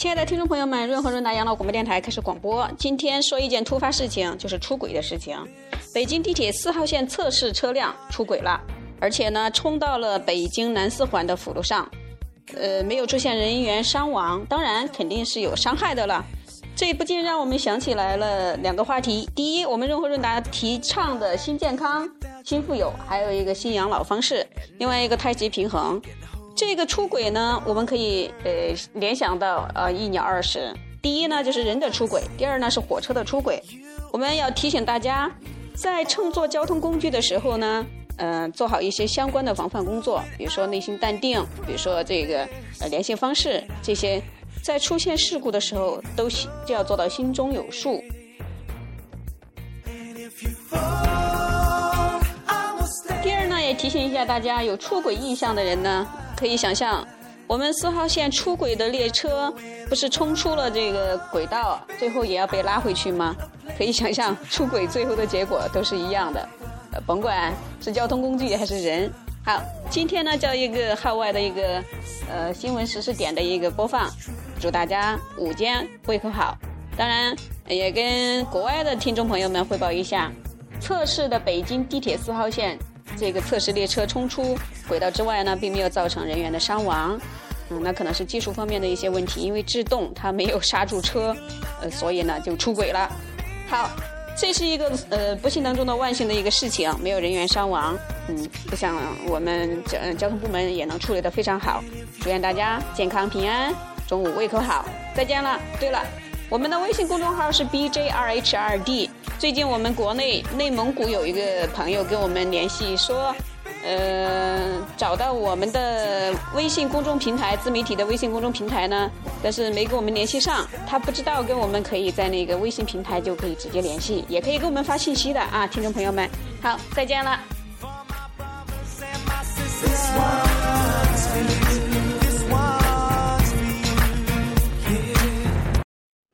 亲爱的听众朋友们，润和润达养老广播电台开始广播。今天说一件突发事情，就是出轨的事情。北京地铁四号线测试车辆出轨了，而且呢，冲到了北京南四环的辅路上。呃，没有出现人员伤亡，当然肯定是有伤害的了。这不禁让我们想起来了两个话题：第一，我们润和润达提倡的新健康、新富有，还有一个新养老方式；另外一个太极平衡。这个出轨呢，我们可以呃联想到呃一鸟二十。第一呢，就是人的出轨；第二呢，是火车的出轨。我们要提醒大家，在乘坐交通工具的时候呢。嗯，做好一些相关的防范工作，比如说内心淡定，比如说这个呃联系方式这些，在出现事故的时候都就要做到心中有数。第二呢，也提醒一下大家，有出轨意向的人呢，可以想象，我们四号线出轨的列车不是冲出了这个轨道，最后也要被拉回去吗？可以想象，出轨最后的结果都是一样的。呃，甭管是交通工具还是人，好，今天呢叫一个号外的一个呃新闻实时点的一个播放，祝大家午间胃口好。当然也跟国外的听众朋友们汇报一下，测试的北京地铁四号线这个测试列车冲出轨道之外呢，并没有造成人员的伤亡，嗯，那可能是技术方面的一些问题，因为制动它没有刹住车，呃，所以呢就出轨了。好。这是一个呃不幸当中的万幸的一个事情，没有人员伤亡。嗯，我想我们交交通部门也能处理得非常好。祝愿大家健康平安，中午胃口好。再见了。对了，我们的微信公众号是 BJRH2D。最近我们国内内蒙古有一个朋友跟我们联系说。呃，找到我们的微信公众平台，自媒体的微信公众平台呢，但是没跟我们联系上，他不知道跟我们可以在那个微信平台就可以直接联系，也可以给我们发信息的啊，听众朋友们，好，再见了。